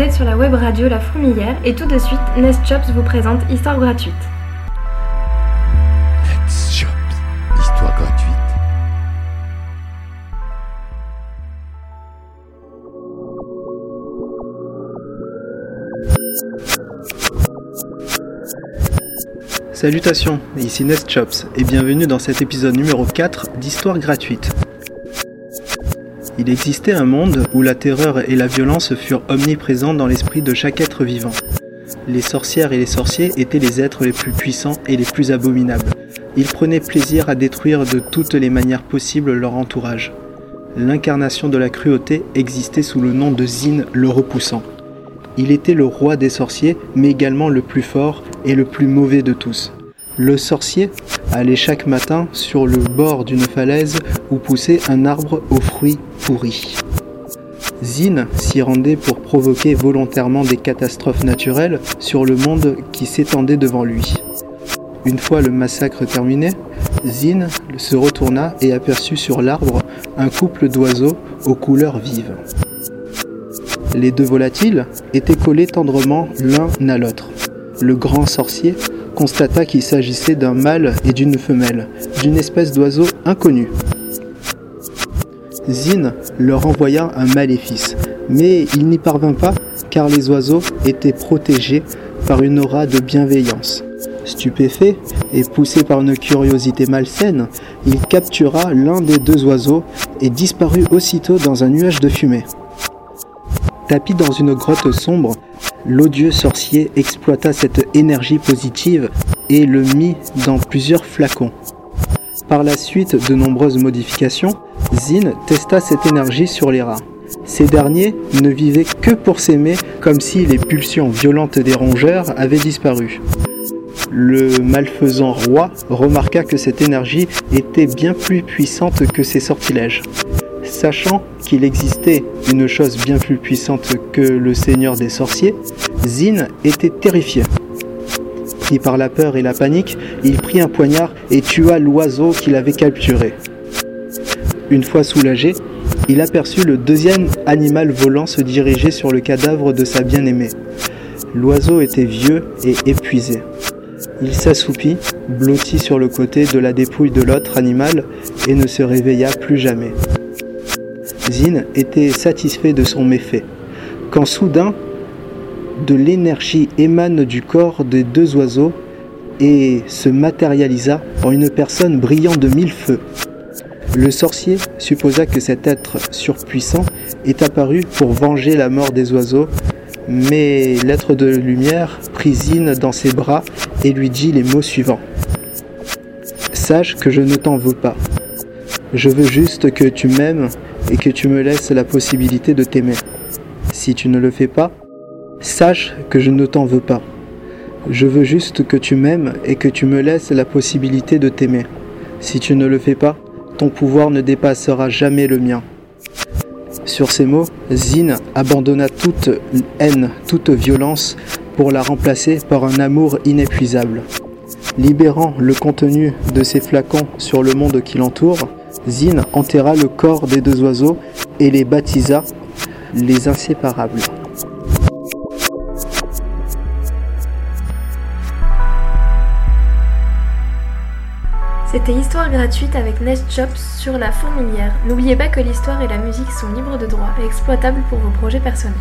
vous êtes sur la web radio La Fourmilière et tout de suite, Nest Jobs vous présente Histoire gratuite. Nest Jobs, histoire gratuite. Salutations, ici Nest Chops et bienvenue dans cet épisode numéro 4 d'Histoire gratuite. Il existait un monde où la terreur et la violence furent omniprésents dans l'esprit de chaque être vivant. Les sorcières et les sorciers étaient les êtres les plus puissants et les plus abominables. Ils prenaient plaisir à détruire de toutes les manières possibles leur entourage. L'incarnation de la cruauté existait sous le nom de Zin le repoussant. Il était le roi des sorciers, mais également le plus fort et le plus mauvais de tous. Le sorcier allait chaque matin sur le bord d'une falaise où poussait un arbre aux fruits pourris. Zin s'y rendait pour provoquer volontairement des catastrophes naturelles sur le monde qui s'étendait devant lui. Une fois le massacre terminé, Zin se retourna et aperçut sur l'arbre un couple d'oiseaux aux couleurs vives. Les deux volatiles étaient collés tendrement l'un à l'autre. Le grand sorcier constata qu'il s'agissait d'un mâle et d'une femelle, d'une espèce d'oiseau inconnu. Zin leur envoya un maléfice, mais il n'y parvint pas car les oiseaux étaient protégés par une aura de bienveillance. Stupéfait et poussé par une curiosité malsaine, il captura l'un des deux oiseaux et disparut aussitôt dans un nuage de fumée. Tapi dans une grotte sombre, l'odieux sorcier exploita cette énergie positive et le mit dans plusieurs flacons. Par la suite de nombreuses modifications, Zin testa cette énergie sur les rats. Ces derniers ne vivaient que pour s'aimer comme si les pulsions violentes des rongeurs avaient disparu. Le malfaisant roi remarqua que cette énergie était bien plus puissante que ses sortilèges. Sachant qu'il existait une chose bien plus puissante que le seigneur des sorciers, Zin était terrifié. Pris par la peur et la panique, il prit un poignard et tua l'oiseau qu'il avait capturé. Une fois soulagé, il aperçut le deuxième animal volant se diriger sur le cadavre de sa bien-aimée. L'oiseau était vieux et épuisé. Il s'assoupit, blotti sur le côté de la dépouille de l'autre animal et ne se réveilla plus jamais. Était satisfait de son méfait, quand soudain, de l'énergie émane du corps des deux oiseaux et se matérialisa en une personne brillant de mille feux. Le sorcier supposa que cet être surpuissant est apparu pour venger la mort des oiseaux, mais l'être de lumière prit Zin dans ses bras et lui dit les mots suivants. Sache que je ne t'en veux pas. Je veux juste que tu m'aimes et que tu me laisses la possibilité de t'aimer. Si tu ne le fais pas, sache que je ne t'en veux pas. Je veux juste que tu m'aimes et que tu me laisses la possibilité de t'aimer. Si tu ne le fais pas, ton pouvoir ne dépassera jamais le mien. Sur ces mots, Zin abandonna toute haine, toute violence pour la remplacer par un amour inépuisable. Libérant le contenu de ses flacons sur le monde qui l'entoure, Zin enterra le corps des deux oiseaux et les baptisa les inséparables. C'était Histoire gratuite avec Nest Chops sur la fourmilière. N'oubliez pas que l'histoire et la musique sont libres de droit et exploitables pour vos projets personnels.